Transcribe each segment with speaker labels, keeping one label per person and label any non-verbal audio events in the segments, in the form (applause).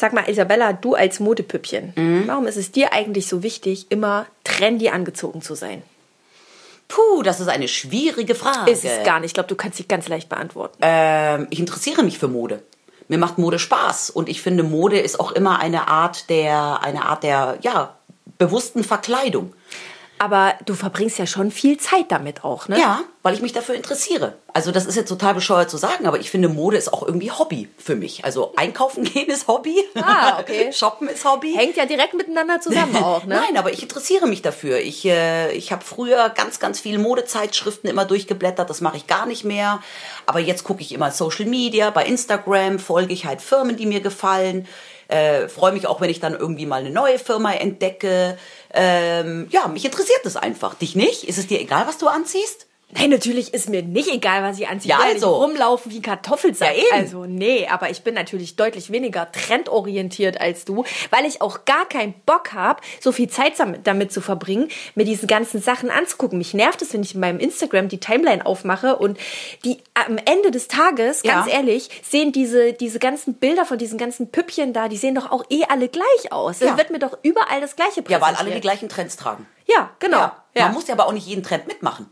Speaker 1: Sag mal, Isabella, du als Modepüppchen,
Speaker 2: Mhm.
Speaker 1: warum ist es dir eigentlich so wichtig, immer trendy angezogen zu sein?
Speaker 2: Puh, das ist eine schwierige Frage.
Speaker 1: Ist es gar nicht. Ich glaube, du kannst sie ganz leicht beantworten.
Speaker 2: Ähm, ich interessiere mich für Mode. Mir macht Mode Spaß und ich finde Mode ist auch immer eine Art der eine Art der ja bewussten Verkleidung.
Speaker 1: Aber du verbringst ja schon viel Zeit damit auch, ne?
Speaker 2: Ja, weil ich mich dafür interessiere. Also das ist jetzt total bescheuert zu sagen, aber ich finde Mode ist auch irgendwie Hobby für mich. Also einkaufen gehen ist Hobby.
Speaker 1: Ah, okay. (laughs)
Speaker 2: Shoppen ist Hobby.
Speaker 1: Hängt ja direkt miteinander zusammen (laughs) auch, ne?
Speaker 2: Nein, aber ich interessiere mich dafür. Ich, äh, ich habe früher ganz, ganz viele Modezeitschriften immer durchgeblättert. Das mache ich gar nicht mehr. Aber jetzt gucke ich immer Social Media. Bei Instagram folge ich halt Firmen, die mir gefallen. Äh, Freue mich auch, wenn ich dann irgendwie mal eine neue Firma entdecke. Ähm, ja, mich interessiert das einfach. Dich nicht? Ist es dir egal, was du anziehst?
Speaker 1: Nein, natürlich ist mir nicht egal, was ich anziehe.
Speaker 2: Ja,
Speaker 1: Ich
Speaker 2: also.
Speaker 1: rumlaufen wie Kartoffelsack.
Speaker 2: Ja, eben.
Speaker 1: Also, nee, aber ich bin natürlich deutlich weniger trendorientiert als du, weil ich auch gar keinen Bock habe, so viel Zeit damit, zu verbringen, mir diese ganzen Sachen anzugucken. Mich nervt es, wenn ich in meinem Instagram die Timeline aufmache und die am Ende des Tages, ganz
Speaker 2: Ja.
Speaker 1: ehrlich, sehen diese, diese ganzen Bilder von diesen ganzen Püppchen da, die sehen doch auch eh alle gleich aus.
Speaker 2: Ja.
Speaker 1: Es wird mir doch überall das Gleiche
Speaker 2: Ja,
Speaker 1: präsentiert.
Speaker 2: weil alle die gleichen Trends tragen.
Speaker 1: Ja, genau.
Speaker 2: Ja.
Speaker 1: Ja.
Speaker 2: Man muss ja aber auch nicht jeden Trend mitmachen.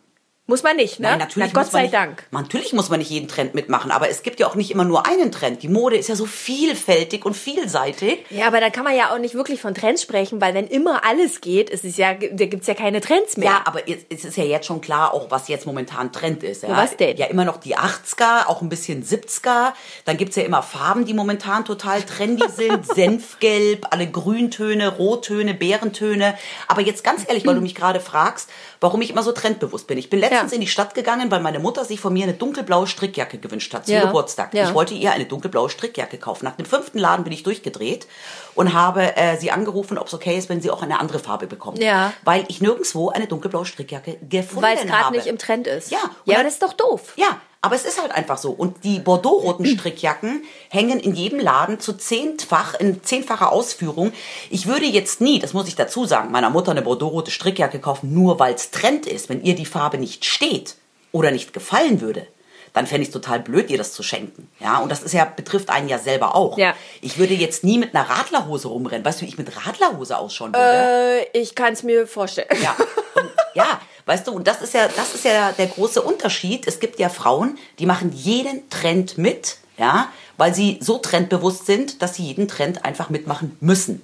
Speaker 1: Muss man nicht, ne?
Speaker 2: Nein, natürlich
Speaker 1: Na, Gott sei
Speaker 2: nicht,
Speaker 1: Dank.
Speaker 2: Natürlich muss man nicht jeden Trend mitmachen, aber es gibt ja auch nicht immer nur einen Trend. Die Mode ist ja so vielfältig und vielseitig.
Speaker 1: Ja, aber da kann man ja auch nicht wirklich von Trends sprechen, weil wenn immer alles geht, ist es ja, da gibt's ja keine Trends mehr.
Speaker 2: Ja, aber es ist ja jetzt schon klar, auch was jetzt momentan Trend ist. Ja?
Speaker 1: Ja, was denn?
Speaker 2: Ja, immer noch die 80er, auch ein bisschen 70er. Dann gibt's ja immer Farben, die momentan total trendy (laughs) sind. Senfgelb, alle Grüntöne, Rottöne, Bärentöne. Aber jetzt ganz ehrlich, weil du mich gerade fragst, warum ich immer so trendbewusst bin. Ich bin letztens
Speaker 1: Ja.
Speaker 2: in die Stadt gegangen, weil meine Mutter sich von mir eine dunkelblaue Strickjacke gewünscht hat zum
Speaker 1: Ja.
Speaker 2: Geburtstag.
Speaker 1: Ja.
Speaker 2: Ich wollte ihr eine dunkelblaue Strickjacke kaufen. Nach dem fünften Laden bin ich durchgedreht und habe äh, sie angerufen, ob es okay ist, wenn sie auch eine andere Farbe bekommt.
Speaker 1: Ja.
Speaker 2: Weil ich nirgendwo eine dunkelblaue Strickjacke gefunden
Speaker 1: weil es gerade
Speaker 2: habe.
Speaker 1: nicht im Trend ist.
Speaker 2: Ja. Und
Speaker 1: Ja,
Speaker 2: dann-
Speaker 1: das ist doch doof.
Speaker 2: Ja, aber es ist halt einfach so. Und die Bordeaux-roten (clears throat) Strickjacken hängen in jedem Laden zu zehnfach, in zehnfacher Ausführung. Ich würde jetzt nie, das muss ich dazu sagen, meiner Mutter eine Bordeaux-rote Strickjacke kaufen, nur weil es Trend ist. Wenn ihr die Farbe nicht steht oder nicht gefallen würde, dann fände ich es total blöd, ihr das zu schenken. Ja, und das ist ja, betrifft einen ja selber auch.
Speaker 1: Ja.
Speaker 2: Ich würde jetzt nie mit einer Radlerhose rumrennen. Weißt du, wie ich mit Radlerhose ausschauen würde?
Speaker 1: Äh, ich kann es mir vorstellen.
Speaker 2: Ja, und, (laughs) ja, weißt du, und das ist ja, das ist ja der große Unterschied. Es gibt ja Frauen, die machen jeden Trend mit, ja, weil sie so trendbewusst sind, dass sie jeden Trend einfach mitmachen müssen.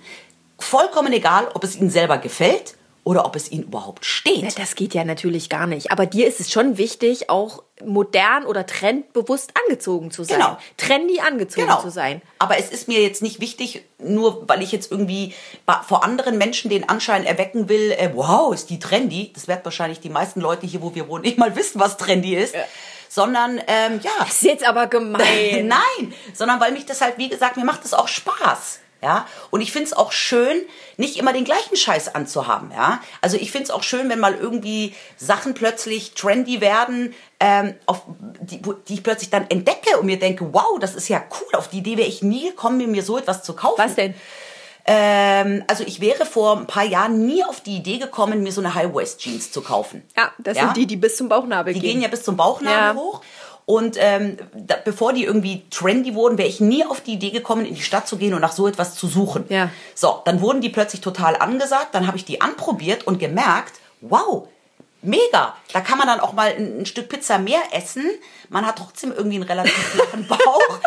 Speaker 2: Vollkommen egal, ob es ihnen selber gefällt oder ob es ihnen überhaupt steht.
Speaker 1: Ja, Das geht ja natürlich gar nicht. Aber dir ist es schon wichtig, auch modern oder trendbewusst angezogen zu sein.
Speaker 2: Genau.
Speaker 1: Trendy angezogen
Speaker 2: Genau.
Speaker 1: zu sein.
Speaker 2: Aber es ist mir jetzt nicht wichtig, nur weil ich jetzt irgendwie vor anderen Menschen den Anschein erwecken will, äh, wow, ist die trendy. Das werden wahrscheinlich die meisten Leute hier, wo wir wohnen, (laughs) nicht mal wissen, was trendy ist. Sondern, ähm, ja.
Speaker 1: Das ist jetzt aber gemein. (laughs)
Speaker 2: Nein, sondern weil mich das halt, wie gesagt, mir macht das auch Spaß. Ja, und ich finde es auch schön, nicht immer den gleichen Scheiß anzuhaben. Ja, also ich finde es auch schön, wenn mal irgendwie Sachen plötzlich trendy werden, ähm, auf, die, die ich plötzlich dann entdecke und mir denke, wow, das ist ja cool. Auf die Idee wäre ich nie gekommen, mir, so etwas zu kaufen.
Speaker 1: Was denn?
Speaker 2: Ähm, also ich wäre vor ein paar Jahren nie auf die Idee gekommen, mir so eine High-Waist-Jeans zu kaufen.
Speaker 1: Ja, das
Speaker 2: Ja?
Speaker 1: sind die, die bis zum Bauchnabel
Speaker 2: Die
Speaker 1: gehen.
Speaker 2: gehen ja bis zum Bauchnabel
Speaker 1: Ja.
Speaker 2: hoch. Und ähm, da, bevor die irgendwie trendy wurden, wäre ich nie auf die Idee gekommen, in die Stadt zu gehen und nach so etwas zu suchen.
Speaker 1: Ja.
Speaker 2: So, dann wurden die plötzlich total angesagt. Dann habe ich die anprobiert und gemerkt, wow, mega. Da kann man dann auch mal ein, ein Stück Pizza mehr essen. Man hat trotzdem irgendwie einen relativ (laughs) flachen Bauch.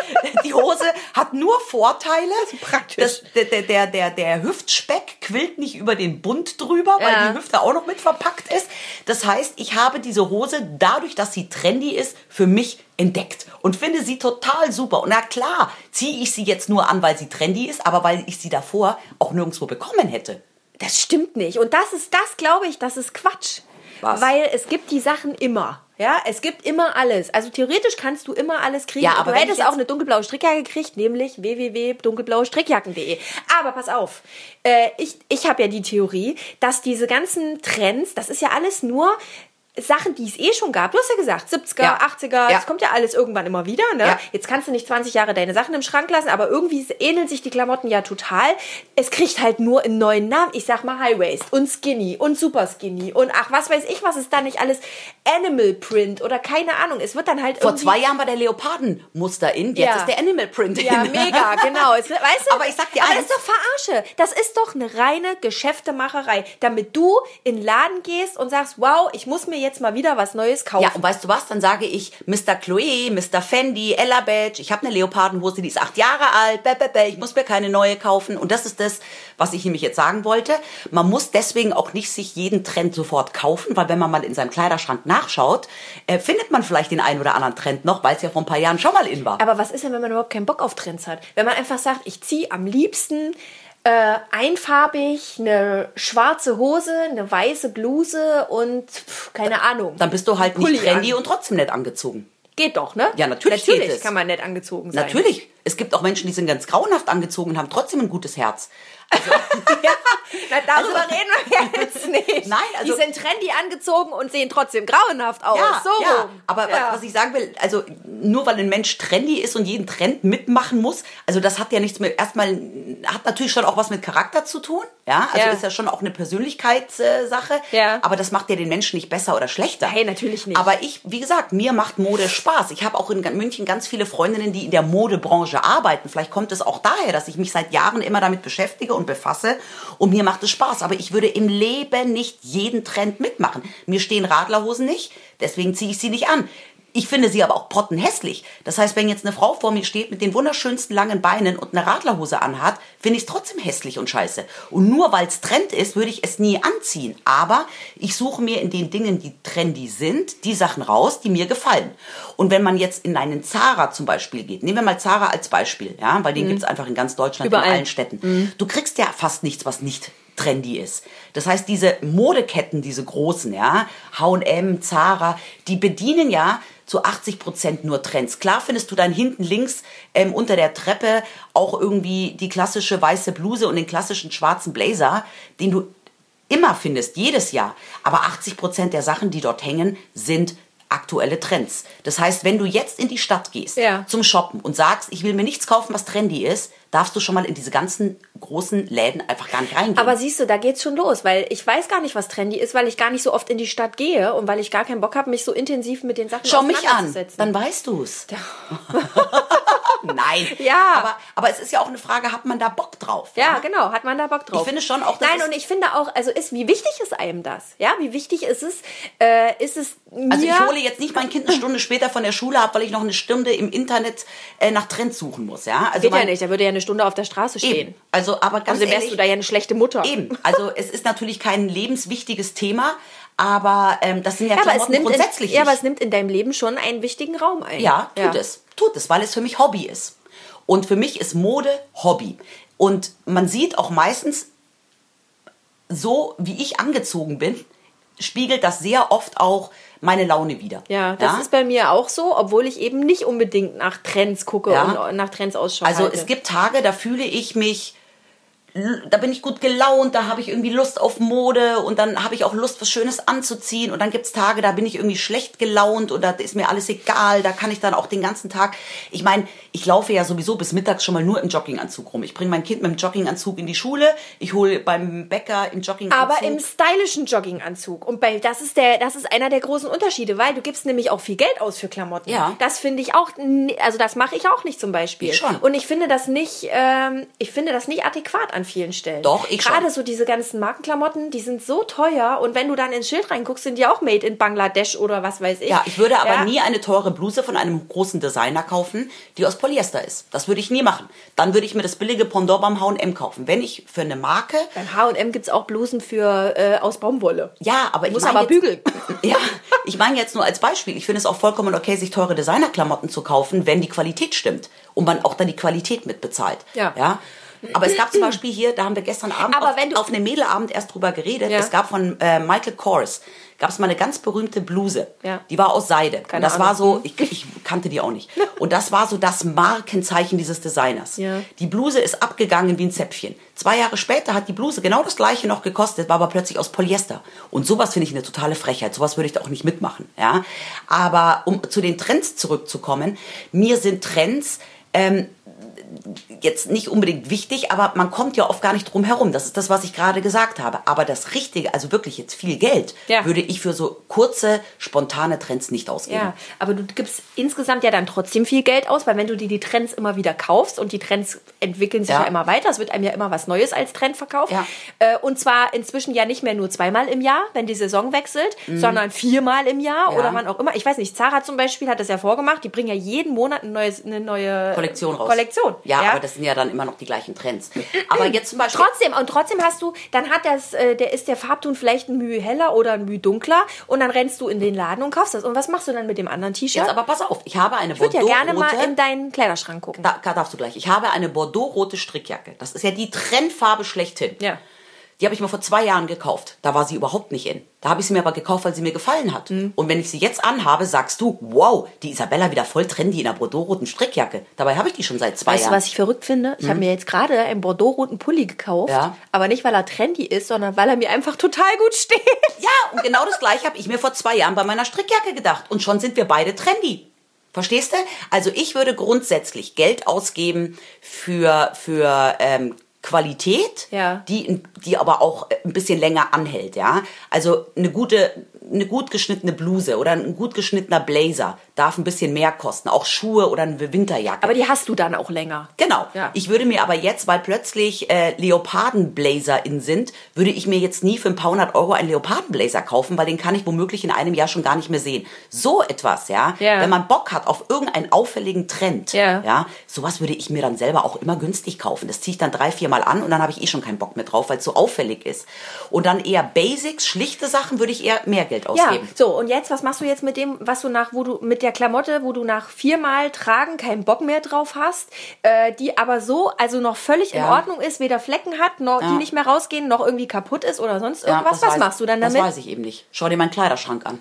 Speaker 2: Die Hose hat nur Vorteile.
Speaker 1: praktisch.
Speaker 2: Das, der, der, der, der, Hüftspeck quillt nicht über den Bund drüber, weil
Speaker 1: Ja.
Speaker 2: die Hüfte auch noch mit verpackt ist. Das heißt, ich habe diese Hose dadurch, dass sie trendy ist, für mich entdeckt und finde sie total super. Und na klar, ziehe ich sie jetzt nur an, weil sie trendy ist, aber weil ich sie davor auch nirgendwo bekommen hätte.
Speaker 1: Das stimmt nicht. Und das ist, das glaube ich, das ist Quatsch.
Speaker 2: Was?
Speaker 1: Weil es gibt die Sachen immer. Ja, es gibt immer alles. Also theoretisch kannst du immer alles kriegen.
Speaker 2: Ja, aber
Speaker 1: du
Speaker 2: wenn
Speaker 1: hättest auch eine dunkelblaue Strickjacke gekriegt, nämlich www.dunkelblauestrickjacken.de. Aber pass auf, äh, ich, ich habe ja die Theorie, dass diese ganzen Trends, das ist ja alles nur Sachen, die es eh schon gab. Du hast ja gesagt, 70er,
Speaker 2: Ja.
Speaker 1: 80er,
Speaker 2: Ja.
Speaker 1: das kommt ja alles irgendwann immer wieder. Ne?
Speaker 2: Ja.
Speaker 1: Jetzt kannst du nicht 20 Jahre deine Sachen im Schrank lassen, aber irgendwie ähneln sich die Klamotten ja total. Es kriegt halt nur einen neuen Namen. Ich sag mal High Waist und Skinny und Super Skinny und ach, was weiß ich, was ist da nicht alles Animal Print oder keine Ahnung. Es wird dann halt
Speaker 2: Vor zwei Jahren war der Leopardenmuster in, jetzt
Speaker 1: Ja.
Speaker 2: ist der Animal Print
Speaker 1: Ja,
Speaker 2: in.
Speaker 1: mega, (laughs) genau. Es, weißt du,
Speaker 2: Aber ich sag dir
Speaker 1: aber
Speaker 2: eins.
Speaker 1: das ist doch Verarsche. Das ist doch eine reine Geschäftemacherei, damit du in den Laden gehst und sagst, wow, ich muss mir jetzt mal wieder was Neues kaufen.
Speaker 2: Ja, und weißt du was? Dann sage ich Mr. Chloe, Mr. Fendi, Ella Badge, ich habe eine Leopardenhose, die ist acht Jahre alt, bäh, bäh, bäh, ich muss mir keine neue kaufen. Und das ist das, was ich nämlich jetzt sagen wollte. Man muss deswegen auch nicht sich jeden Trend sofort kaufen, weil wenn man mal in seinem Kleiderschrank nachschaut, äh, findet man vielleicht den einen oder anderen Trend noch, weil es ja vor ein paar Jahren schon mal in war.
Speaker 1: Aber was ist denn, wenn man überhaupt keinen Bock auf Trends hat? Wenn man einfach sagt, ich ziehe am liebsten äh, einfarbig eine schwarze Hose, eine weiße Bluse und pff, keine Ahnung.
Speaker 2: Dann bist du halt
Speaker 1: Pulli
Speaker 2: nicht trendy
Speaker 1: an.
Speaker 2: und trotzdem nett angezogen.
Speaker 1: Geht doch, ne?
Speaker 2: Ja, natürlich
Speaker 1: Natürlich
Speaker 2: geht es.
Speaker 1: kann man nett angezogen sein.
Speaker 2: Natürlich. Es gibt auch Menschen, die sind ganz grauenhaft angezogen und haben trotzdem ein gutes Herz. (laughs)
Speaker 1: ja, na, darüber reden wir jetzt (laughs) nicht.
Speaker 2: Also Nein, also-
Speaker 1: Die sind trendy angezogen und sehen trotzdem grauenhaft aus.
Speaker 2: Ja,
Speaker 1: so
Speaker 2: ja.
Speaker 1: rum.
Speaker 2: Aber
Speaker 1: Ja.
Speaker 2: was ich sagen will, also nur weil ein Mensch trendy ist und jeden Trend mitmachen muss, also das hat ja nichts mit, erstmal, hat natürlich schon auch was mit Charakter zu tun, ja, also
Speaker 1: Ja.
Speaker 2: ist ja schon auch eine Persönlichkeitssache,
Speaker 1: Ja.
Speaker 2: aber das macht ja den Menschen nicht besser oder schlechter.
Speaker 1: Hey, natürlich nicht.
Speaker 2: Aber ich, wie gesagt, mir macht Mode Spaß. Ich habe auch in München ganz viele Freundinnen, die in der Modebranche arbeiten. Vielleicht kommt es auch daher, dass ich mich seit Jahren immer damit beschäftige und befasse und mir macht es Spaß. Aber ich würde im Leben nicht jeden Trend mitmachen. Mir stehen Radlerhosen nicht, deswegen ziehe ich sie nicht an. Ich finde sie aber auch pottenhässlich. Das heißt, wenn jetzt eine Frau vor mir steht mit den wunderschönsten langen Beinen und eine Radlerhose anhat, finde ich es trotzdem hässlich und scheiße. Und nur weil es Trend ist, würde ich es nie anziehen. Aber ich suche mir in den Dingen, die trendy sind, die Sachen raus, die mir gefallen. Und wenn man jetzt in einen Zara zum Beispiel geht, nehmen wir mal Zara als Beispiel, ja, weil den gibt's einfach in ganz Deutschland,
Speaker 1: Überall.
Speaker 2: in allen Städten. Du kriegst ja fast nichts, was nicht trendy ist. Das heißt, diese Modeketten, diese großen, ja, H&M, Zara, die bedienen ja zu 80 Prozent nur Trends. Klar findest du dann hinten links ähm, unter der Treppe auch irgendwie die klassische weiße Bluse und den klassischen schwarzen Blazer, den du immer findest, jedes Jahr. Aber 80 Prozent der Sachen, die dort hängen, sind aktuelle Trends. Das heißt, wenn du jetzt in die Stadt gehst
Speaker 1: Ja.
Speaker 2: zum Shoppen und sagst, ich will mir nichts kaufen, was trendy ist, darfst du schon mal in diese ganzen großen Läden einfach gar nicht reingehen.
Speaker 1: Aber siehst du, da geht's schon los, weil ich weiß gar nicht, was trendy ist, weil ich gar nicht so oft in die Stadt gehe und weil ich gar keinen Bock habe, mich so intensiv mit den Sachen
Speaker 2: Schau mich an, dann weißt du's. (laughs) (laughs) Nein. (laughs)
Speaker 1: Ja.
Speaker 2: Aber, aber es ist ja auch eine Frage, hat man da Bock drauf?
Speaker 1: Ja, genau, hat man da Bock drauf.
Speaker 2: Ich finde schon auch, das
Speaker 1: Nein, und ich finde auch, also ist, wie wichtig ist einem das? Ja, wie wichtig ist es? Äh, ist es mir,
Speaker 2: Also ich hole jetzt nicht mein Kind eine Stunde später von der Schule ab, weil ich noch eine Stunde im Internet äh, nach Trends suchen muss, ja? Also
Speaker 1: Geht ja
Speaker 2: mein-
Speaker 1: nicht, da würde ja eine Stunde auf der Straße stehen.
Speaker 2: Eben. Also, aber ganz
Speaker 1: Also wärst
Speaker 2: ehrlich,
Speaker 1: du da ja eine schlechte Mutter.
Speaker 2: Eben, also es ist natürlich kein lebenswichtiges Thema, aber ähm, das sind ja,
Speaker 1: Ja,
Speaker 2: Klamotten
Speaker 1: nimmt in,
Speaker 2: grundsätzlich
Speaker 1: ja, aber es nimmt in deinem Leben schon einen wichtigen Raum ein.
Speaker 2: Ja, tut es. Tut es, weil es für mich Hobby ist. Und für mich ist Mode Hobby. Und man sieht auch meistens, so wie ich angezogen bin, spiegelt das sehr oft auch meine Laune wieder.
Speaker 1: Ja, das ist bei mir auch so, obwohl ich eben nicht unbedingt nach Trends gucke
Speaker 2: Ja.
Speaker 1: und nach Trends Ausschau
Speaker 2: Also
Speaker 1: halte.
Speaker 2: es gibt Tage, da fühle ich mich, da bin ich gut gelaunt, da habe ich irgendwie Lust auf Mode und dann habe ich auch Lust, was Schönes anzuziehen. Und dann gibt's Tage, da bin ich irgendwie schlecht gelaunt da ist mir alles egal. Da kann ich dann auch den ganzen Tag. Ich meine, ich laufe ja sowieso bis mittags schon mal nur im Jogginganzug rum. Ich bringe mein Kind mit dem Jogginganzug in die Schule, ich hole beim Bäcker im Jogginganzug.
Speaker 1: aber im stylischen Jogginganzug. Und bei, das ist der, das ist einer der großen Unterschiede, weil du gibst nämlich auch viel Geld aus für Klamotten.
Speaker 2: Ja.
Speaker 1: Das finde ich auch, also das mache ich auch nicht zum Beispiel.
Speaker 2: Ich schon.
Speaker 1: Und ich finde das nicht, ähm, ich finde das nicht adäquat an vielen Stellen.
Speaker 2: Doch, ich schon.
Speaker 1: Gerade so diese ganzen Markenklamotten, die sind so teuer und wenn du dann ins Schild reinguckst, sind die auch made in Bangladesch oder was weiß ich.
Speaker 2: Ja, ich würde aber
Speaker 1: Ja.
Speaker 2: nie eine teure Bluse von einem großen Designer kaufen, die aus Polyester ist. Das würde ich nie machen. Dann würde ich mir das billige Pendant beim H&M kaufen. Wenn ich für eine Marke
Speaker 1: Beim H&M gibt's auch Blusen für, äh, aus Baumwolle.
Speaker 2: Ja, aber ich
Speaker 1: Muss aber
Speaker 2: jetzt,
Speaker 1: bügeln. (laughs)
Speaker 2: Ja, ich meine jetzt nur als Beispiel. Ich finde es auch vollkommen okay, sich teure Designerklamotten zu kaufen, wenn die Qualität stimmt und man auch dann die Qualität mitbezahlt.
Speaker 1: Ja.
Speaker 2: ja? Aber es gab zum Beispiel hier, da haben wir gestern Abend
Speaker 1: Aber
Speaker 2: auf,
Speaker 1: wenn du-
Speaker 2: auf einem Mädelabend erst drüber geredet.
Speaker 1: Ja.
Speaker 2: Es gab von äh, Michael Kors, gab es mal eine ganz berühmte Bluse.
Speaker 1: Ja.
Speaker 2: Die war aus Seide.
Speaker 1: Keine
Speaker 2: und das war
Speaker 1: Ahnung.
Speaker 2: so, ich, ich kannte die auch nicht. Und das war so das Markenzeichen dieses Designers.
Speaker 1: Ja.
Speaker 2: Die Bluse ist abgegangen wie ein Zäpfchen. Zwei Jahre später hat die Bluse genau das gleiche noch gekostet, war aber plötzlich aus Polyester. Und sowas finde ich eine totale Frechheit. Sowas würde ich da auch nicht mitmachen. Ja? Aber um zu den Trends zurückzukommen, mir sind Trends ähm, jetzt nicht unbedingt wichtig, aber man kommt ja oft gar nicht drum herum. Das ist das, was ich gerade gesagt habe. Aber das Richtige, also wirklich jetzt viel Geld,
Speaker 1: Ja.
Speaker 2: würde ich für so kurze, spontane Trends nicht ausgeben.
Speaker 1: Ja, aber du gibst insgesamt ja dann trotzdem viel Geld aus, weil wenn du dir die Trends immer wieder kaufst und die Trends entwickeln sich ja,
Speaker 2: Ja.
Speaker 1: immer weiter, es wird einem ja immer was Neues als Trend verkauft.
Speaker 2: Ja.
Speaker 1: Äh, und zwar inzwischen ja nicht mehr nur zweimal im Jahr, wenn die Saison wechselt, sondern viermal im Jahr
Speaker 2: Mhm. Ja.
Speaker 1: oder wann auch immer. Ich weiß nicht, Zara zum Beispiel hat das ja vorgemacht, die bringen ja jeden Monat ein neues, eine neue
Speaker 2: Kollektion raus.
Speaker 1: Kollektion.
Speaker 2: Ja, aber das sind ja dann immer noch die gleichen Trends. Aber (clears throat) jetzt zum Beispiel.
Speaker 1: Trotzdem, und trotzdem hast du, dann hat das, äh, der ist der Farbton vielleicht ein Mühe heller oder ein Mühe dunkler und dann rennst du in den Laden und kaufst das. Und was machst du dann mit dem anderen T-Shirt?
Speaker 2: Jetzt aber pass auf, ich habe eine
Speaker 1: Ich würde ja gerne mal in deinen Kleiderschrank gucken.
Speaker 2: Da, da darfst du gleich. Ich habe eine Bordeaux-rote Strickjacke. Das ist ja die Trendfarbe schlechthin.
Speaker 1: Ja.
Speaker 2: Die habe ich mir vor zwei Jahren gekauft. Da war sie überhaupt nicht in. Da habe ich sie mir aber gekauft, weil sie mir gefallen hat.
Speaker 1: Mhm.
Speaker 2: Und wenn ich sie jetzt anhabe, sagst du, wow, die Isabella wieder voll trendy in einer Bordeaux-roten Strickjacke. Dabei habe ich die schon seit zwei
Speaker 1: Weißt du,
Speaker 2: Jahren.
Speaker 1: was ich verrückt finde? Ich habe mir jetzt gerade einen Bordeaux-roten Pulli gekauft.
Speaker 2: Ja.
Speaker 1: Aber nicht, weil er trendy ist, sondern weil er mir einfach total gut steht.
Speaker 2: Ja, und genau das gleiche habe ich mir vor zwei Jahren bei meiner Strickjacke gedacht. Und schon sind wir beide trendy. Verstehst du? Also ich würde grundsätzlich Geld ausgeben für, für ähm, Qualität,
Speaker 1: Ja.
Speaker 2: die, die aber auch ein bisschen länger anhält. Ja? Also eine gute, eine gut geschnittene Bluse oder ein gut geschnittener Blazer darf ein bisschen mehr kosten. Auch Schuhe oder eine Winterjacke.
Speaker 1: Aber die hast du dann auch länger.
Speaker 2: Genau.
Speaker 1: Ja.
Speaker 2: Ich würde mir aber jetzt, weil plötzlich äh, Leopardenblazer in sind, würde ich mir jetzt nie für ein paar hundert Euro einen Leopardenblazer kaufen, weil den kann ich womöglich in einem Jahr schon gar nicht mehr sehen. So etwas, ja.
Speaker 1: Ja.
Speaker 2: Wenn man Bock hat auf irgendeinen auffälligen Trend,
Speaker 1: Ja.
Speaker 2: ja, sowas würde ich mir dann selber auch immer günstig kaufen. Das ziehe ich dann drei, vier Mal an und dann habe ich eh schon keinen Bock mehr drauf, weil es so auffällig ist. Und dann eher Basics, schlichte Sachen würde ich eher mehr Geld
Speaker 1: Ja,
Speaker 2: ausgeben.
Speaker 1: so und jetzt, was machst du jetzt mit dem, was du nach, wo du mit der Klamotte, wo du nach viermal tragen keinen Bock mehr drauf hast, äh, die aber so, also noch völlig in
Speaker 2: Ja.
Speaker 1: Ordnung ist, weder Flecken hat, noch die
Speaker 2: Ja.
Speaker 1: nicht mehr rausgehen, noch irgendwie kaputt ist oder sonst
Speaker 2: Ja,
Speaker 1: irgendwas. was
Speaker 2: weiß-
Speaker 1: machst du dann damit?
Speaker 2: Das weiß ich eben nicht. Schau dir meinen Kleiderschrank an.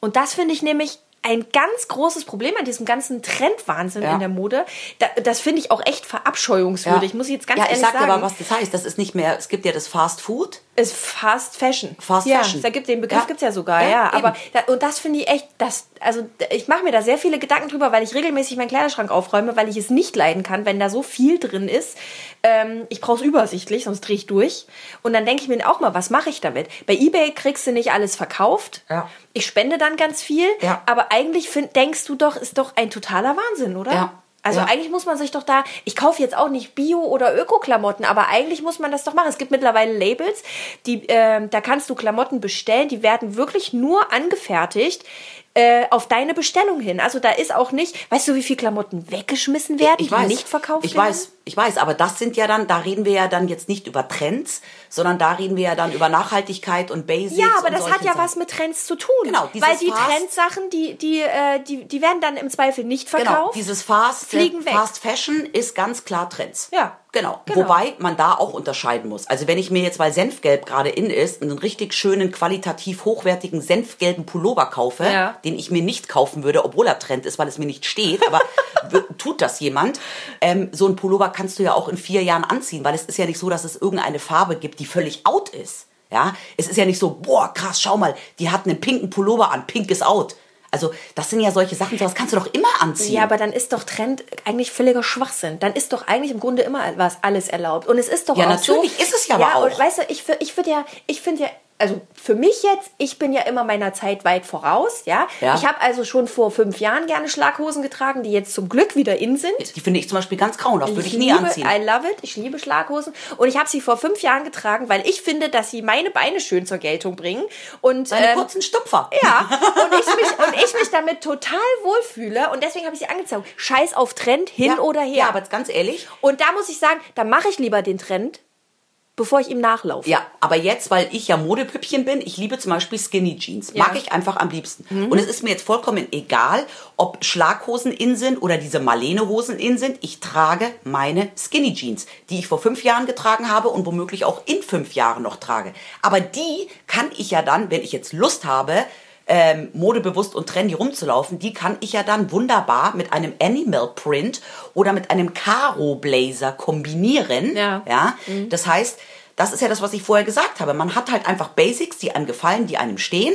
Speaker 1: Und das finde ich nämlich ein ganz großes Problem an diesem ganzen Trendwahnsinn
Speaker 2: Ja.
Speaker 1: in der Mode. Da, das finde ich auch echt verabscheuungswürdig, muss ich jetzt ganz
Speaker 2: ja,
Speaker 1: ehrlich
Speaker 2: ich sag
Speaker 1: sagen.
Speaker 2: dir aber, was das heißt. Das ist nicht mehr, es gibt ja das Fast Food.
Speaker 1: Ist Fast Fashion.
Speaker 2: Fast
Speaker 1: ja,
Speaker 2: Fashion.
Speaker 1: Da gibt den Begriff
Speaker 2: Ja.
Speaker 1: gibt's ja sogar,
Speaker 2: Ja,
Speaker 1: ja. aber da, und das finde ich echt, das, also ich mache mir da sehr viele Gedanken drüber, weil ich regelmäßig meinen Kleiderschrank aufräume, weil ich es nicht leiden kann, wenn da so viel drin ist. Ähm, ich brauche es übersichtlich, sonst drehe ich durch. Und dann denke ich mir auch mal, was mache ich damit? Bei eBay kriegst du nicht alles verkauft.
Speaker 2: Ja.
Speaker 1: Ich spende dann ganz viel.
Speaker 2: Ja.
Speaker 1: Aber eigentlich find, denkst du doch, ist doch ein totaler Wahnsinn, oder?
Speaker 2: Ja.
Speaker 1: Also
Speaker 2: Ja.
Speaker 1: eigentlich muss man sich doch da, ich kaufe jetzt auch nicht Bio- oder Öko-Klamotten, aber eigentlich muss man das doch machen. Es gibt mittlerweile Labels, die, ähm, da kannst du Klamotten bestellen, die werden wirklich nur angefertigt äh, auf deine Bestellung hin. Also da ist auch nicht, weißt du, wie viel Klamotten weggeschmissen werden,
Speaker 2: Ich weiß.
Speaker 1: die nicht verkauft
Speaker 2: ich
Speaker 1: werden?
Speaker 2: weiß, ich weiß, aber das sind ja dann, da reden wir ja dann jetzt nicht über Trends, sondern da reden wir ja dann über Nachhaltigkeit und Basics.
Speaker 1: Ja, aber das hat ja
Speaker 2: Sachen.
Speaker 1: was mit Trends zu tun.
Speaker 2: Genau, dieses
Speaker 1: Weil die
Speaker 2: Fast-
Speaker 1: Trendsachen, die, die, äh, die, die werden dann im Zweifel nicht
Speaker 2: Genau,
Speaker 1: verkauft.
Speaker 2: dieses Fast,
Speaker 1: fliegen weg.
Speaker 2: Fast Fashion ist ganz klar Trends.
Speaker 1: Ja.
Speaker 2: Genau.
Speaker 1: Genau.
Speaker 2: Wobei man da auch unterscheiden muss. Also wenn ich mir jetzt, weil Senfgelb gerade in ist, einen richtig schönen, qualitativ hochwertigen senfgelben Pullover kaufe,
Speaker 1: Ja.
Speaker 2: den ich mir nicht kaufen würde, obwohl er Trend ist, weil es mir nicht steht, aber (laughs) tut das jemand, ähm, so ein Pullover kannst du ja auch in vier Jahren anziehen, weil es ist ja nicht so, dass es irgendeine Farbe gibt, die völlig out ist. Ja, es ist ja nicht so, boah, krass, schau mal, die hat einen pinken Pullover an, pink ist out. Also, das sind ja solche Sachen, sowas kannst du doch immer anziehen.
Speaker 1: Ja, aber dann ist doch Trend eigentlich völliger Schwachsinn. Dann ist doch eigentlich im Grunde immer was alles erlaubt. Und es ist doch
Speaker 2: Ja,
Speaker 1: auch
Speaker 2: natürlich
Speaker 1: so,
Speaker 2: ist es ja aber
Speaker 1: ja,
Speaker 2: auch.
Speaker 1: Und weißt du, ich, ich ja, ich finde ja, also für mich jetzt, ich bin ja immer meiner Zeit weit voraus, ja.
Speaker 2: Ja.
Speaker 1: Ich habe also schon vor fünf Jahren gerne Schlaghosen getragen, die jetzt zum Glück wieder in sind.
Speaker 2: Die finde ich zum Beispiel ganz grauenhaft, würde ich, nie
Speaker 1: liebe,
Speaker 2: anziehen.
Speaker 1: I love it. Ich liebe Schlaghosen. Und ich habe sie vor fünf Jahren getragen, weil ich finde, dass sie meine Beine schön zur Geltung bringen. Und
Speaker 2: Deine
Speaker 1: ähm,
Speaker 2: kurzen Stupfer.
Speaker 1: ja, (laughs) und ich, mich, und ich mich damit total wohlfühle und deswegen habe ich sie angezogen. Scheiß auf Trend, hin
Speaker 2: ja.
Speaker 1: oder her.
Speaker 2: Ja, aber jetzt ganz ehrlich,
Speaker 1: und da muss ich sagen, da mache ich lieber den Trend, bevor ich ihm nachlaufe.
Speaker 2: Ja, aber jetzt, weil ich ja Modepüppchen bin, ich liebe zum Beispiel Skinny Jeans. Mag
Speaker 1: Ja.
Speaker 2: ich einfach am liebsten. Und es ist mir jetzt vollkommen egal, ob Schlaghosen in sind oder diese Marlene-Hosen in sind. Ich trage meine Skinny Jeans, die ich vor fünf Jahren getragen habe und womöglich auch in fünf Jahren noch trage. Aber die kann ich ja dann, wenn ich jetzt Lust habe, ähm, modebewusst und trendy rumzulaufen, die kann ich ja dann wunderbar mit einem Animal Print oder mit einem Karo Blazer kombinieren.
Speaker 1: Ja.
Speaker 2: ja? Das heißt, das ist ja das, was ich vorher gesagt habe. Man hat halt einfach Basics, die einem gefallen, die einem stehen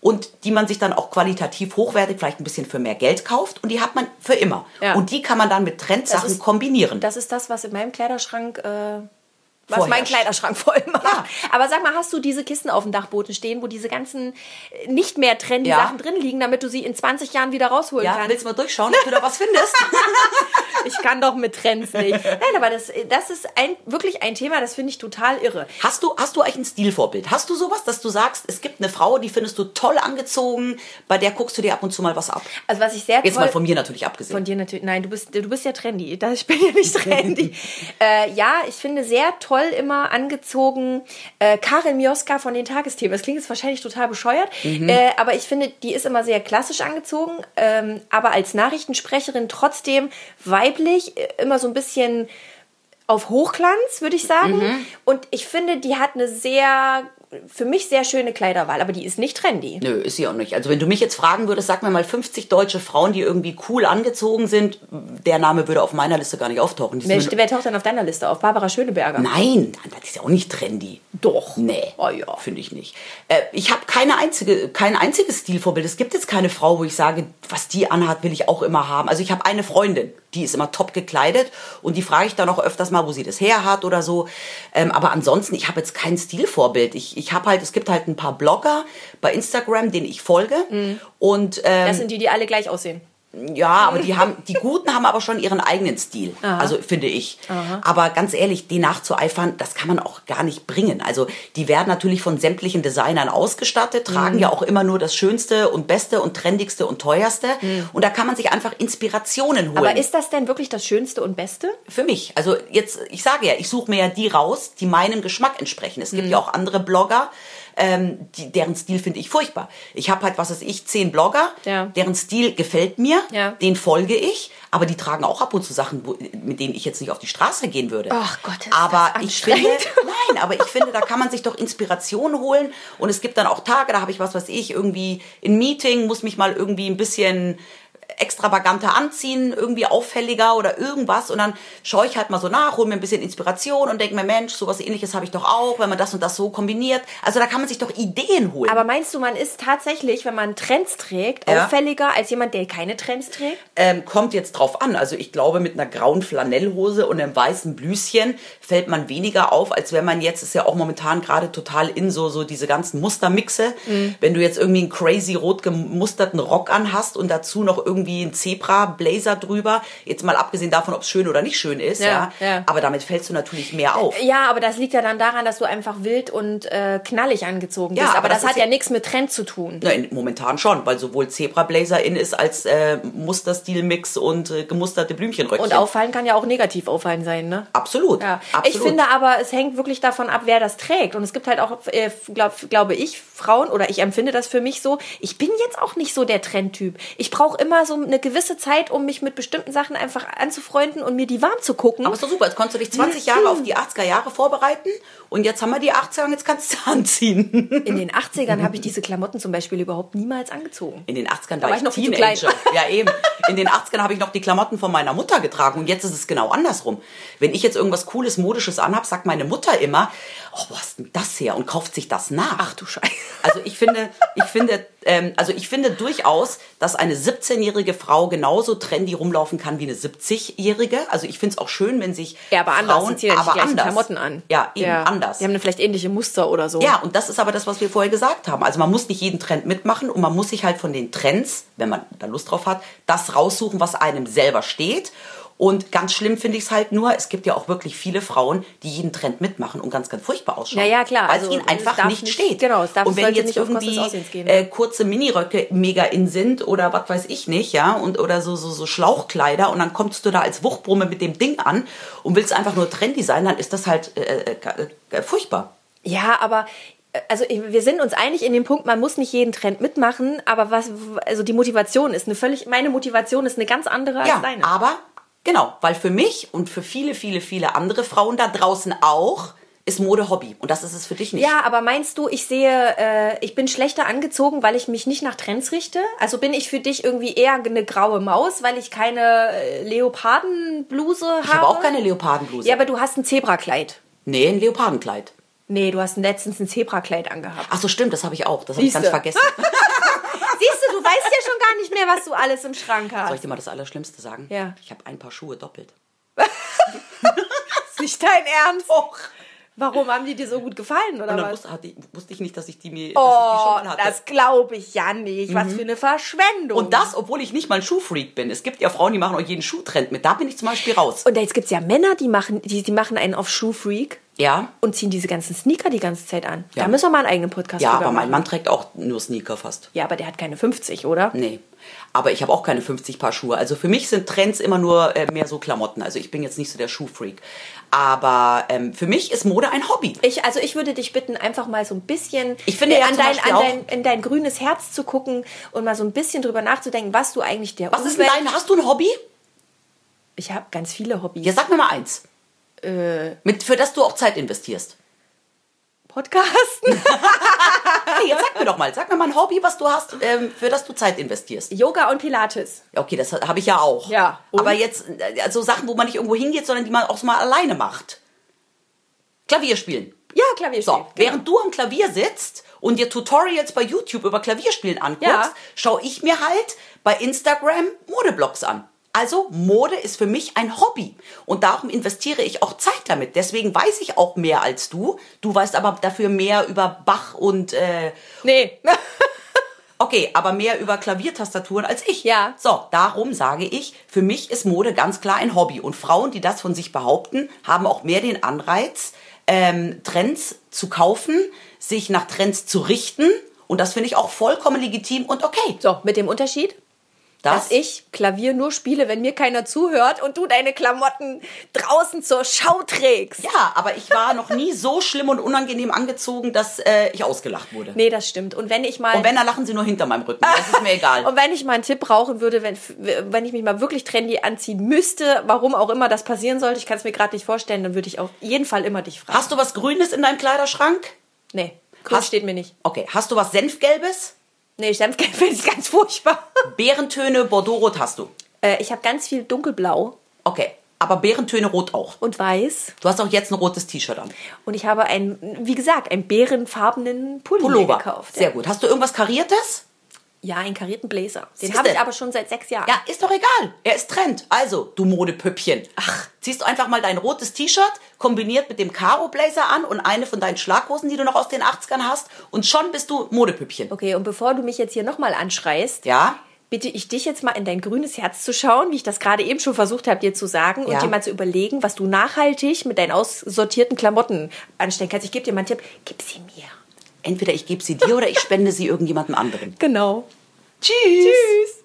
Speaker 2: und die man sich dann auch qualitativ hochwertig vielleicht ein bisschen für mehr Geld kauft und die hat man für immer.
Speaker 1: Ja.
Speaker 2: Und die kann man dann mit Trendsachen
Speaker 1: Das ist-
Speaker 2: kombinieren.
Speaker 1: Das ist das, was in meinem Kleiderschrank, äh, was
Speaker 2: Vorherrscht.
Speaker 1: meinen Kleiderschrank voll macht.
Speaker 2: Ja.
Speaker 1: Aber sag mal, hast du diese Kisten auf dem Dachboden stehen, wo diese ganzen äh, nicht mehr trendy
Speaker 2: Ja.
Speaker 1: Sachen drin liegen, damit du sie in 20 Jahren wieder rausholen
Speaker 2: ja,
Speaker 1: kannst?
Speaker 2: willst du mal durchschauen, ob du da was findest? (laughs)
Speaker 1: Ich kann doch mit Trends nicht. Nein, aber das, das ist ein, wirklich ein Thema, das finde ich total irre.
Speaker 2: Hast du, hast du eigentlich ein Stilvorbild? Hast du sowas, dass du sagst, es gibt eine Frau, die findest du toll angezogen, bei der guckst du dir ab und zu mal was ab?
Speaker 1: Also was ich sehr
Speaker 2: Jetzt
Speaker 1: toll...
Speaker 2: mal von mir natürlich abgesehen.
Speaker 1: Von dir natürlich. Nein, du bist, du bist ja trendy. (laughs) Ich bin ja nicht trendy. (laughs) äh, ja, ich finde sehr toll immer angezogen äh, Karin Mioska von den Tagesthemen. Das klingt jetzt wahrscheinlich total bescheuert,
Speaker 2: Mhm.
Speaker 1: äh, aber ich finde, die ist immer sehr klassisch angezogen, ähm, aber als Nachrichtensprecherin trotzdem weiblich, äh, immer so ein bisschen auf Hochglanz, würde ich sagen.
Speaker 2: Mhm.
Speaker 1: Und ich finde, die hat eine sehr, für mich sehr schöne Kleiderwahl, aber die ist nicht trendy.
Speaker 2: Nö, ist sie auch nicht. Also wenn du mich jetzt fragen würdest, sag mir mal 50 deutsche Frauen, die irgendwie cool angezogen sind, der Name würde auf meiner Liste gar nicht auftauchen.
Speaker 1: Wer, wer taucht dann auf deiner Liste auf? Barbara Schöneberger.
Speaker 2: Nein, das ist ja auch nicht trendy.
Speaker 1: Doch.
Speaker 2: Nee,
Speaker 1: Oh ja.
Speaker 2: finde ich nicht. Äh, ich habe keine einzige, kein einziges Stilvorbild. Es gibt jetzt keine Frau, wo ich sage, was die anhat, will ich auch immer haben. Also ich habe eine Freundin, die ist immer top gekleidet und die frage ich dann auch öfters mal, wo sie das her hat oder so. Ähm, aber ansonsten, ich habe jetzt kein Stilvorbild. Ich, ich habe halt, es gibt halt ein paar Blogger bei Instagram, denen ich folge und ähm,
Speaker 1: Das sind die, die alle gleich aussehen.
Speaker 2: Ja, aber die haben, die Guten haben aber schon ihren eigenen Stil. Also finde ich. Aber ganz ehrlich, den nachzueifern, das kann man auch gar nicht bringen. Also die werden natürlich von sämtlichen Designern ausgestattet, tragen ja auch immer nur das Schönste und Beste und Trendigste und Teuerste. Und da kann man sich einfach Inspirationen holen.
Speaker 1: Aber ist das denn wirklich das Schönste und Beste?
Speaker 2: für mich. Also jetzt, ich sage ja, ich suche mir ja die raus, die meinem Geschmack entsprechen. Es
Speaker 1: Mhm.
Speaker 2: gibt ja auch andere Blogger, ähm, die, deren Stil finde ich furchtbar. Ich habe halt, was weiß ich, zehn Blogger,
Speaker 1: Ja.
Speaker 2: deren Stil gefällt mir,
Speaker 1: Ja.
Speaker 2: den folge ich, aber die tragen auch ab und zu Sachen, wo, mit denen ich jetzt nicht auf die Straße gehen würde.
Speaker 1: Ach Gott, ist
Speaker 2: aber
Speaker 1: das
Speaker 2: ich finde, (laughs) nein, aber ich finde, da kann man sich doch Inspiration holen und es gibt dann auch Tage, da habe ich was weiß ich, irgendwie ein Meeting, muss mich mal irgendwie ein bisschen extravaganter anziehen, irgendwie auffälliger oder irgendwas und dann schaue ich halt mal so nach, hole mir ein bisschen Inspiration und denke mir, Mensch, sowas ähnliches habe ich doch auch, wenn man das und das so kombiniert. Also da kann man sich doch Ideen holen.
Speaker 1: Aber meinst du, man ist tatsächlich, wenn man Trends trägt,
Speaker 2: Ja.
Speaker 1: auffälliger als jemand, der keine Trends trägt?
Speaker 2: ähm, kommt jetzt drauf an. Also ich glaube, mit einer grauen Flanellhose und einem weißen Blüschen fällt man weniger auf, als wenn man jetzt, ist ja auch momentan gerade total in so, so diese ganzen Mustermixe. Wenn du jetzt irgendwie einen crazy rot gemusterten Rock anhast und dazu noch irgendwie einen Zebra-Blazer drüber, jetzt mal abgesehen davon, ob es schön oder nicht schön ist, ja,
Speaker 1: Ja, ja.
Speaker 2: aber damit fällst du natürlich mehr auf.
Speaker 1: Ja, aber das liegt ja dann daran, dass du einfach wild und äh, knallig angezogen bist.
Speaker 2: Ja,
Speaker 1: aber,
Speaker 2: aber
Speaker 1: das,
Speaker 2: das
Speaker 1: hat ja- nichts mit Trend zu tun.
Speaker 2: Nein, momentan schon, weil sowohl Zebra-Blazer in ist als äh, Musterstil-Mix und äh, gemusterte Blümchenröckchen.
Speaker 1: Und auffallen kann ja auch negativ auffallen sein, ne?
Speaker 2: Absolut.
Speaker 1: Ja.
Speaker 2: Absolut.
Speaker 1: Ich finde aber, es hängt wirklich davon ab, wer das trägt. Und es gibt halt auch, äh, glaub, glaube ich, Frauen, oder ich empfinde das für mich so, ich bin jetzt auch nicht so der Trendtyp. Ich brauche immer so eine gewisse Zeit, um mich mit bestimmten Sachen einfach anzufreunden und mir die warm zu gucken.
Speaker 2: Aber ist doch super, jetzt konntest du dich 20 Jahre auf die 80er Jahre vorbereiten und jetzt haben wir die 80er und jetzt kannst du sie (laughs) anziehen.
Speaker 1: In den 80ern habe ich diese Klamotten zum Beispiel überhaupt niemals angezogen.
Speaker 2: In den 80ern
Speaker 1: war
Speaker 2: war
Speaker 1: ich noch viel zu
Speaker 2: Teenager.
Speaker 1: klein.
Speaker 2: Ja, eben. In den 80ern habe ich noch die Klamotten von meiner Mutter getragen und jetzt ist es genau andersrum. Wenn ich jetzt irgendwas Cooles, Modisches anhab, sagt meine Mutter immer, oh, wo hast denn das her? Und kauft sich das nach.
Speaker 1: Ach du Scheiße. (laughs)
Speaker 2: Also ich finde, ich finde, ähm, also ich finde durchaus, dass eine 17-jährige Frau genauso trendy rumlaufen kann wie eine 70-jährige. Also ich finde es auch schön, wenn sich
Speaker 1: Ja, aber anders.
Speaker 2: Frauen,
Speaker 1: Sie ziehen ja
Speaker 2: aber anders.
Speaker 1: Klamotten an.
Speaker 2: Ja, eben anders.
Speaker 1: Die haben dann vielleicht ähnliche Muster oder so.
Speaker 2: Ja, und das ist aber das, was wir vorher gesagt haben. Also man muss nicht jeden Trend mitmachen und man muss sich halt von den Trends, wenn man da Lust drauf hat, das raussuchen, was einem selber steht. Und ganz schlimm finde ich es halt nur, es gibt ja auch wirklich viele Frauen, die jeden Trend mitmachen und ganz, ganz furchtbar ausschauen.
Speaker 1: Ja, ja, klar.
Speaker 2: Weil
Speaker 1: Also,
Speaker 2: es ihnen
Speaker 1: es
Speaker 2: einfach nicht,
Speaker 1: nicht-
Speaker 2: steht.
Speaker 1: genau, es darf-
Speaker 2: und wenn jetzt irgendwie äh, kurze Miniröcke mega in sind oder was weiß ich nicht, ja, und oder so, so, so Schlauchkleider und dann kommst du da als Wuchtbrumme mit dem Ding an und willst einfach nur trendy sein, dann ist das halt äh, äh, äh, furchtbar.
Speaker 1: Ja, aber äh, also wir sind uns einig in dem Punkt, man muss nicht jeden Trend mitmachen, aber was also die Motivation ist eine völlig meine Motivation ist eine ganz andere als
Speaker 2: Ja,
Speaker 1: deine.
Speaker 2: aber genau, weil für mich und für viele, viele, viele andere Frauen da draußen auch ist Mode Hobby und das ist es für dich nicht.
Speaker 1: Ja, aber meinst du, ich sehe, äh, ich bin schlechter angezogen, weil ich mich nicht nach Trends richte? Also bin ich für dich irgendwie eher eine graue Maus, weil ich keine äh, Leopardenbluse habe?
Speaker 2: ich habe auch keine Leopardenbluse.
Speaker 1: Ja, aber du hast ein Zebrakleid.
Speaker 2: nee, ein Leopardenkleid.
Speaker 1: Nee, du hast letztens ein Zebrakleid angehabt.
Speaker 2: Ach so, stimmt, das habe ich auch. Das habe ich ganz vergessen. (laughs)
Speaker 1: Siehst du, du weißt ja schon gar nicht mehr, was du alles im Schrank hast.
Speaker 2: Soll ich dir mal das Allerschlimmste sagen?
Speaker 1: Ja.
Speaker 2: Ich habe ein paar Schuhe doppelt.
Speaker 1: ist nicht dein Ernst? Warum haben die dir so gut gefallen oder
Speaker 2: Und dann
Speaker 1: was?
Speaker 2: wusste, hatte, ich- wusste ich nicht, dass ich die mir die
Speaker 1: Oh,
Speaker 2: hatte.
Speaker 1: das glaube ich ja nicht. Was für eine Verschwendung.
Speaker 2: Und das, obwohl ich nicht mal ein Schuhfreak bin. Es gibt ja Frauen, die machen auch jeden Schuhtrend mit. Da bin ich zum Beispiel raus.
Speaker 1: Und jetzt gibt es ja Männer, die machen, die, die machen einen auf Schuhfreak
Speaker 2: Ja.
Speaker 1: und ziehen diese ganzen Sneaker die ganze Zeit an.
Speaker 2: Ja.
Speaker 1: Da müssen wir mal einen eigenen Podcast
Speaker 2: Ja, aber mein. Mann trägt auch nur Sneaker fast.
Speaker 1: Ja, aber der hat keine 50, oder?
Speaker 2: Nee. Aber ich habe auch keine 50 Paar Schuhe. Also für mich sind Trends immer nur äh, mehr so Klamotten. Also ich bin jetzt nicht so der Schuhfreak. Aber ähm, für mich ist Mode ein Hobby.
Speaker 1: Ich, also ich würde dich bitten, einfach mal so ein bisschen
Speaker 2: Ich finde
Speaker 1: äh,
Speaker 2: ja
Speaker 1: an, dein, an dein, in dein grünes Herz zu gucken und mal so ein bisschen drüber nachzudenken, was du eigentlich der
Speaker 2: Was ist denn dein, hast du ein Hobby?
Speaker 1: Ich habe ganz viele Hobbys.
Speaker 2: Ja, sag mir mal eins.
Speaker 1: Äh,
Speaker 2: Mit, für das du auch Zeit investierst.
Speaker 1: Podcasten. (laughs)
Speaker 2: Hey, jetzt sag mir doch mal, sag mir mal ein Hobby, was du hast, ähm, für das du Zeit investierst.
Speaker 1: Yoga und Pilates.
Speaker 2: Ja, Okay, das habe ich ja auch.
Speaker 1: Ja, und?
Speaker 2: Aber jetzt, äh, also Sachen, wo man nicht irgendwo hingeht, sondern die man auch mal alleine macht. Klavier spielen.
Speaker 1: Ja, Klavier
Speaker 2: So,
Speaker 1: spielen.
Speaker 2: während du am Klavier sitzt und dir Tutorials bei YouTube über Klavierspielen anguckst,
Speaker 1: Ja.
Speaker 2: schaue ich mir halt bei Instagram Modeblogs an. Also Mode ist für mich ein Hobby und darum investiere ich auch Zeit damit. Deswegen weiß ich auch mehr als du. Du weißt aber dafür mehr über Bach und äh,
Speaker 1: Nee. (laughs)
Speaker 2: Okay, aber mehr über Klaviertastaturen als ich.
Speaker 1: Ja.
Speaker 2: So, darum sage ich, für mich ist Mode ganz klar ein Hobby. Und Frauen, die das von sich behaupten, haben auch mehr den Anreiz, ähm, Trends zu kaufen, sich nach Trends zu richten. Und das finde ich auch vollkommen legitim und okay.
Speaker 1: so, mit dem Unterschied,
Speaker 2: Das,
Speaker 1: dass ich Klavier nur spiele, wenn mir keiner zuhört und du deine Klamotten draußen zur Schau trägst.
Speaker 2: ja, aber ich war noch nie so schlimm und unangenehm angezogen, dass äh, ich ausgelacht wurde.
Speaker 1: Nee, das stimmt. Und wenn ich mal
Speaker 2: Und wenn, dann lachen sie nur hinter meinem Rücken. Das ist mir egal. (laughs)
Speaker 1: Und wenn ich mal einen Tipp brauchen würde, wenn, wenn ich mich mal wirklich trendy anziehen müsste, warum auch immer das passieren sollte, ich kann es mir gerade nicht vorstellen, dann würde ich auf jeden Fall immer dich fragen.
Speaker 2: Hast du was Grünes in deinem Kleiderschrank?
Speaker 1: nee, grün
Speaker 2: Hast-
Speaker 1: steht mir nicht.
Speaker 2: Okay. Hast du was Senfgelbes?
Speaker 1: Nee, Senfgelb finde ich ganz furchtbar.
Speaker 2: Beerentöne, Bordeaux-Rot hast du.
Speaker 1: äh, ich habe ganz viel dunkelblau
Speaker 2: Okay, aber Beerentöne rot auch.
Speaker 1: und weiß.
Speaker 2: Du hast auch jetzt ein rotes T-Shirt an.
Speaker 1: Und ich habe einen, wie gesagt, einen bärenfarbenen Pulli
Speaker 2: Pullover.
Speaker 1: gekauft.
Speaker 2: Sehr gut. Hast du irgendwas Kariertes?
Speaker 1: Ja, einen karierten Blazer. Den habe ich aber schon seit sechs Jahren.
Speaker 2: Ja, ist doch egal. Er ist Trend. Also, du Modepüppchen. Ach. Ziehst du einfach mal dein rotes T-Shirt, kombiniert mit dem Karo-Blazer an und eine von deinen Schlaghosen, die du noch aus den 80ern hast. Und schon bist du Modepüppchen.
Speaker 1: Okay, und bevor du mich jetzt hier nochmal anschreist,
Speaker 2: Ja?
Speaker 1: bitte ich dich jetzt mal in dein grünes Herz zu schauen, wie ich das gerade eben schon versucht habe, dir zu sagen, und
Speaker 2: Ja.
Speaker 1: dir mal zu überlegen, was du nachhaltig mit deinen aussortierten Klamotten anstellen kannst. Ich gebe dir mal einen Tipp, gib sie mir.
Speaker 2: Entweder ich gebe sie dir oder ich spende sie irgendjemandem anderen.
Speaker 1: Genau.
Speaker 2: Tschüss.
Speaker 1: Tschüss.